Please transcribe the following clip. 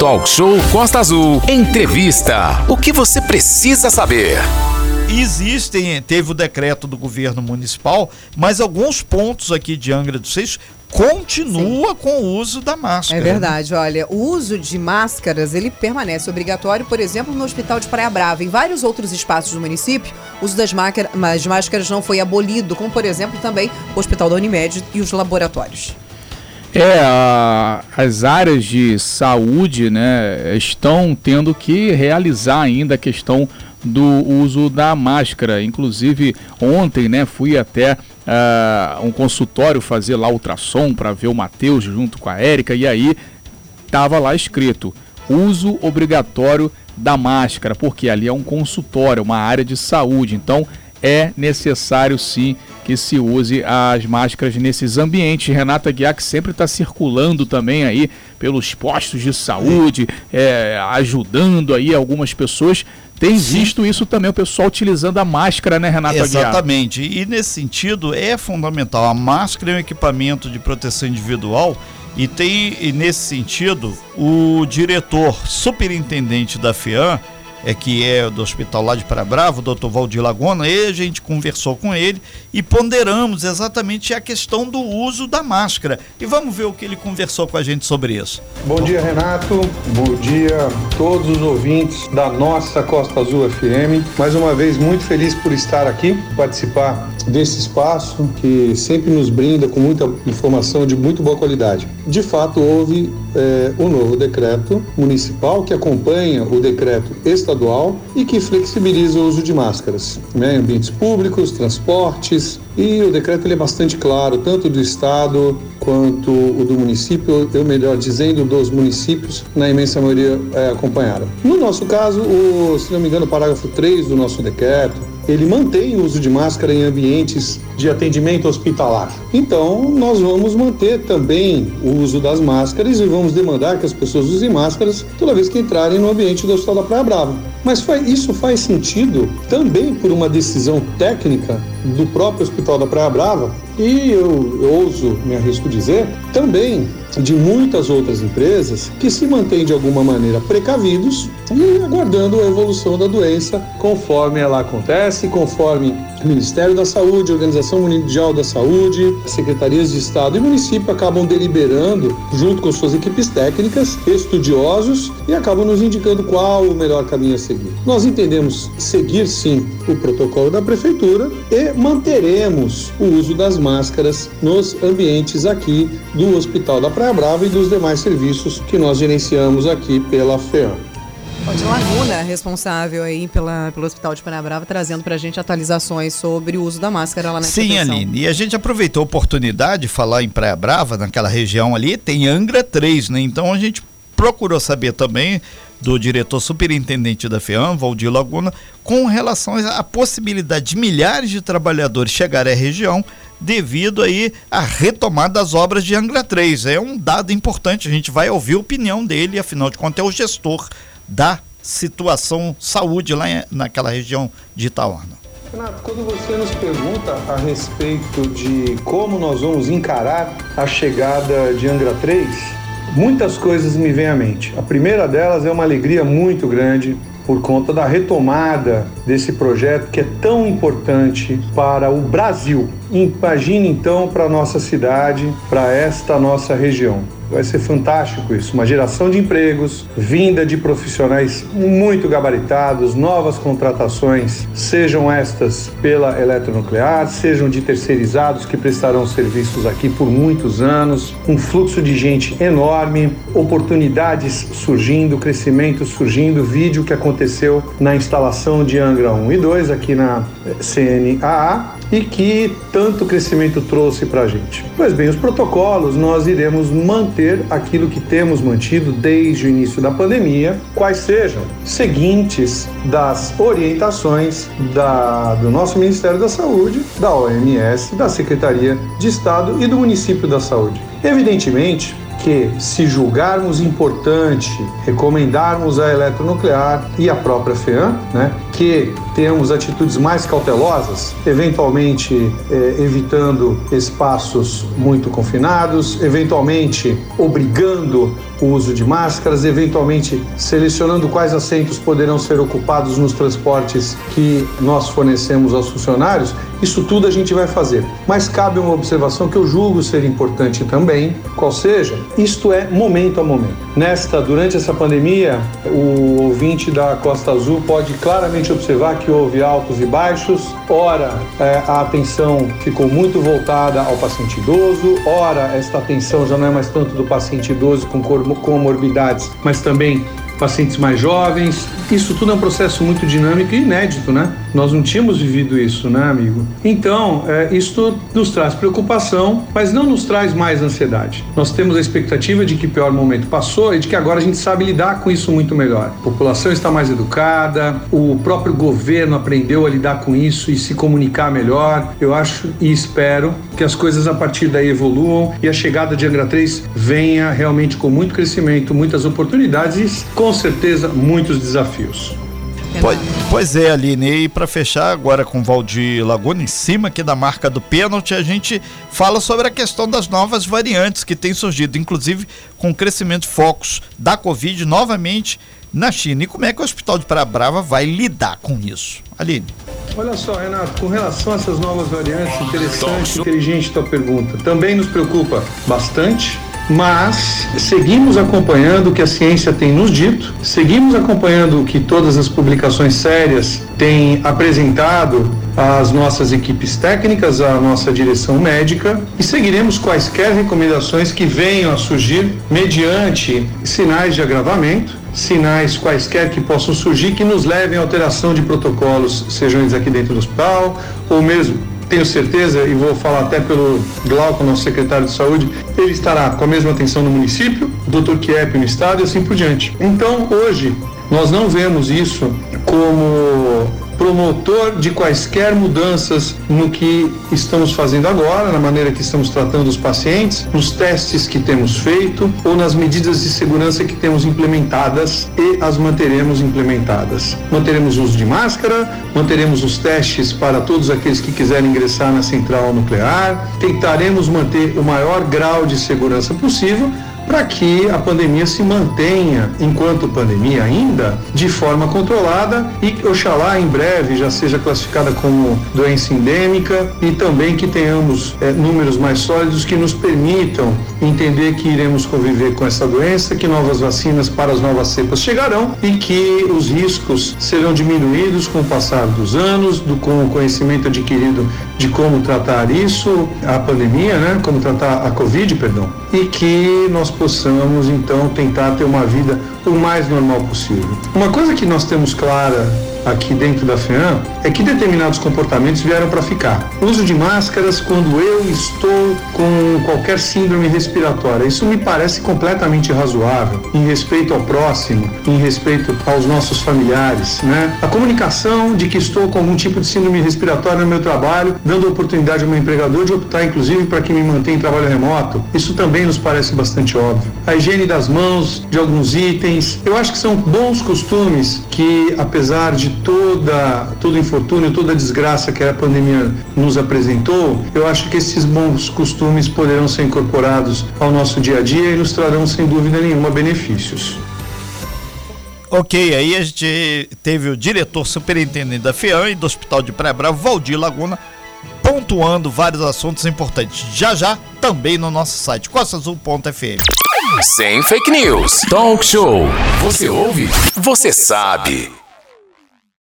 Talk Show Costa Azul. Entrevista. O que você precisa saber? Existem, teve o decreto do governo municipal, mas alguns pontos aqui de Angra dos Reis continua Sim. com o uso da máscara. É verdade, olha, o uso de máscaras, ele permanece obrigatório, por exemplo, no Hospital de Praia Brava. Em vários outros espaços do município, o uso das máscaras não foi abolido, como, por exemplo, também o Hospital da Unimed e os laboratórios. É, a, as áreas de saúde né, estão tendo que realizar ainda a questão do uso da máscara. Inclusive, ontem né, fui até uh, um consultório fazer lá ultrassom para ver o Matheus junto com a Érica, e aí estava lá escrito uso obrigatório da máscara, porque ali é um consultório, uma área de saúde. Então, é necessário sim que se use as máscaras nesses ambientes. Renata Guiar que sempre está circulando também aí pelos postos de saúde, é, ajudando aí algumas pessoas. Tem Sim. visto isso também, o pessoal utilizando a máscara, né, Renata Exatamente. Aguiar? E nesse sentido é fundamental. A máscara é um equipamento de proteção individual e tem, e nesse sentido, o diretor superintendente da FEAM é, que é do hospital lá de Praia Bravo, o doutor Valdir Lagona, e a gente conversou com ele e ponderamos exatamente a questão do uso da máscara. E vamos ver o que ele conversou com a gente sobre isso. Bom dia, Renato. Bom dia a todos os ouvintes da nossa Costa Azul FM. Mais uma vez, muito feliz por estar aqui, participar desse espaço que sempre nos brinda com muita informação de muito boa qualidade. De fato, houve é, o novo decreto municipal que acompanha o decreto estadual e que flexibiliza o uso de máscaras né, em ambientes públicos, transportes. E o decreto ele é bastante claro, tanto do estado quanto o do município, eu melhor dizendo, dos municípios, na imensa maioria é, acompanharam. No nosso caso, o, se não me engano, o parágrafo 3 do nosso decreto, ele mantém o uso de máscara em ambientes de atendimento hospitalar. Então, nós vamos manter também o uso das máscaras e vamos demandar que as pessoas usem máscaras toda vez que entrarem no ambiente do Hospital da Praia Brava. Mas isso faz sentido também por uma decisão técnica do próprio Hospital da Praia Brava e eu, eu ouso, me arrisco dizer, também de muitas outras empresas que se mantêm de alguma maneira precavidos e aguardando a evolução da doença conforme ela acontece, conforme Ministério da Saúde, Organização Mundial da Saúde, secretarias de Estado e município acabam deliberando junto com suas equipes técnicas, estudiosos e acabam nos indicando qual o melhor caminho a seguir. Nós entendemos seguir sim o protocolo da prefeitura e manteremos o uso das máscaras nos ambientes aqui do Hospital da Praia Brava e dos demais serviços que nós gerenciamos aqui pela FEAM. De Laguna, responsável aí pela, pelo Hospital de Praia Brava, trazendo para a gente atualizações sobre o uso da máscara lá na Sim, proteção. Aline, e a gente aproveitou a oportunidade de falar em Praia Brava, naquela região ali, tem Angra 3, né? Então a gente procurou saber também do diretor superintendente da FEAM, Valdir Laguna, com relação à possibilidade de milhares de trabalhadores chegarem à região devido aí à retomada das obras de Angra 3. É um dado importante, a gente vai ouvir a opinião dele, afinal de contas é o gestor da situação saúde lá naquela região de Itaúna. Renato, quando você nos pergunta a respeito de como nós vamos encarar a chegada de Angra 3, muitas coisas me vêm à mente. A primeira delas é uma alegria muito grande por conta da retomada desse projeto que é tão importante para o Brasil. Imagine então para nossa cidade, para esta nossa região. Vai ser fantástico isso, uma geração de empregos, vinda de profissionais muito gabaritados, novas contratações, sejam estas pela eletronuclear, sejam de terceirizados que prestarão serviços aqui por muitos anos, um fluxo de gente enorme, oportunidades surgindo, crescimento surgindo, vídeo que aconteceu na instalação de Angra 1 e 2 aqui na CNAA e que tanto crescimento trouxe para a gente. Pois bem, os protocolos nós iremos manter aquilo que temos mantido desde o início da pandemia, quais sejam seguintes das orientações da, do nosso Ministério da Saúde, da OMS, da Secretaria de Estado e do Município da Saúde. Evidentemente, que, se julgarmos importante recomendarmos a eletronuclear e a própria FEAM, né, que tenhamos atitudes mais cautelosas, eventualmente eh, evitando espaços muito confinados, eventualmente obrigando o uso de máscaras, eventualmente selecionando quais assentos poderão ser ocupados nos transportes que nós fornecemos aos funcionários. Isso tudo a gente vai fazer. Mas cabe uma observação que eu julgo ser importante também, qual seja, isto é momento a momento. Nesta, durante essa pandemia, o ouvinte da Costa Azul pode claramente observar que houve altos e baixos. Ora, é, a atenção ficou muito voltada ao paciente idoso, ora, esta atenção já não é mais tanto do paciente idoso com comorbidades, mas também pacientes mais jovens. Isso tudo é um processo muito dinâmico e inédito, né? Nós não tínhamos vivido isso, né, amigo? Então, é, isso nos traz preocupação, mas não nos traz mais ansiedade. Nós temos a expectativa de que o pior momento passou e de que agora a gente sabe lidar com isso muito melhor. A população está mais educada, o próprio governo aprendeu a lidar com isso e se comunicar melhor. Eu acho e espero que as coisas a partir daí evoluam e a chegada de Angra 3 venha realmente com muito crescimento, muitas oportunidades e com certeza muitos desafios. Pois, pois, é, Aline, e para fechar agora com o Valdir Laguna em cima aqui da marca do pênalti, a gente fala sobre a questão das novas variantes que têm surgido, inclusive com o crescimento de focos da Covid novamente na China. E como é que o Hospital de Praia Brava vai lidar com isso? Aline. Olha só, Renato, com relação a essas novas variantes, interessante, inteligente tua pergunta. Também nos preocupa bastante mas seguimos acompanhando o que a ciência tem nos dito, seguimos acompanhando o que todas as publicações sérias têm apresentado às nossas equipes técnicas, à nossa direção médica e seguiremos quaisquer recomendações que venham a surgir mediante sinais de agravamento sinais quaisquer que possam surgir que nos levem à alteração de protocolos, sejam eles aqui dentro do hospital ou mesmo tenho certeza, e vou falar até pelo Glauco, nosso secretário de saúde, ele estará com a mesma atenção no município, doutor Kiep no estado e assim por diante. Então, hoje, nós não vemos isso como promotor de quaisquer mudanças no que estamos fazendo agora, na maneira que estamos tratando os pacientes, nos testes que temos feito ou nas medidas de segurança que temos implementadas e as manteremos implementadas. Manteremos o uso de máscara, manteremos os testes para todos aqueles que quiserem ingressar na central nuclear, tentaremos manter o maior grau de segurança possível para que a pandemia se mantenha, enquanto pandemia ainda, de forma controlada e oxalá em breve já seja classificada como doença endêmica e também que tenhamos é, números mais sólidos que nos permitam entender que iremos conviver com essa doença, que novas vacinas para as novas cepas chegarão e que os riscos serão diminuídos com o passar dos anos, do, com o conhecimento adquirido de como tratar isso, a pandemia, né? Como tratar a Covid, perdão. E que nós possamos então tentar ter uma vida o mais normal possível. Uma coisa que nós temos clara aqui dentro da FEAM é que determinados comportamentos vieram para ficar. Uso de máscaras quando eu estou com qualquer síndrome respiratória. Isso me parece completamente razoável em respeito ao próximo, em respeito aos nossos familiares, né? A comunicação de que estou com algum tipo de síndrome respiratória no meu trabalho, dando oportunidade ao meu empregador de optar inclusive para que me mantenha em trabalho remoto. Isso também nos parece bastante óbvio. A higiene das mãos, de alguns itens, eu acho que são bons costumes que apesar de toda, todo infortúnio, toda desgraça que a pandemia nos apresentou, eu acho que esses bons costumes poderão ser incorporados ao nosso dia a dia e nos trarão, sem dúvida nenhuma, benefícios. Ok, aí a gente teve o diretor superintendente da FEAM e do Hospital de Praia Brava, Valdir Laguna, pontuando vários assuntos importantes. Já já, também no nosso site, costaazul.fm. Sem fake news. Talk show. Você ouve? Você sabe.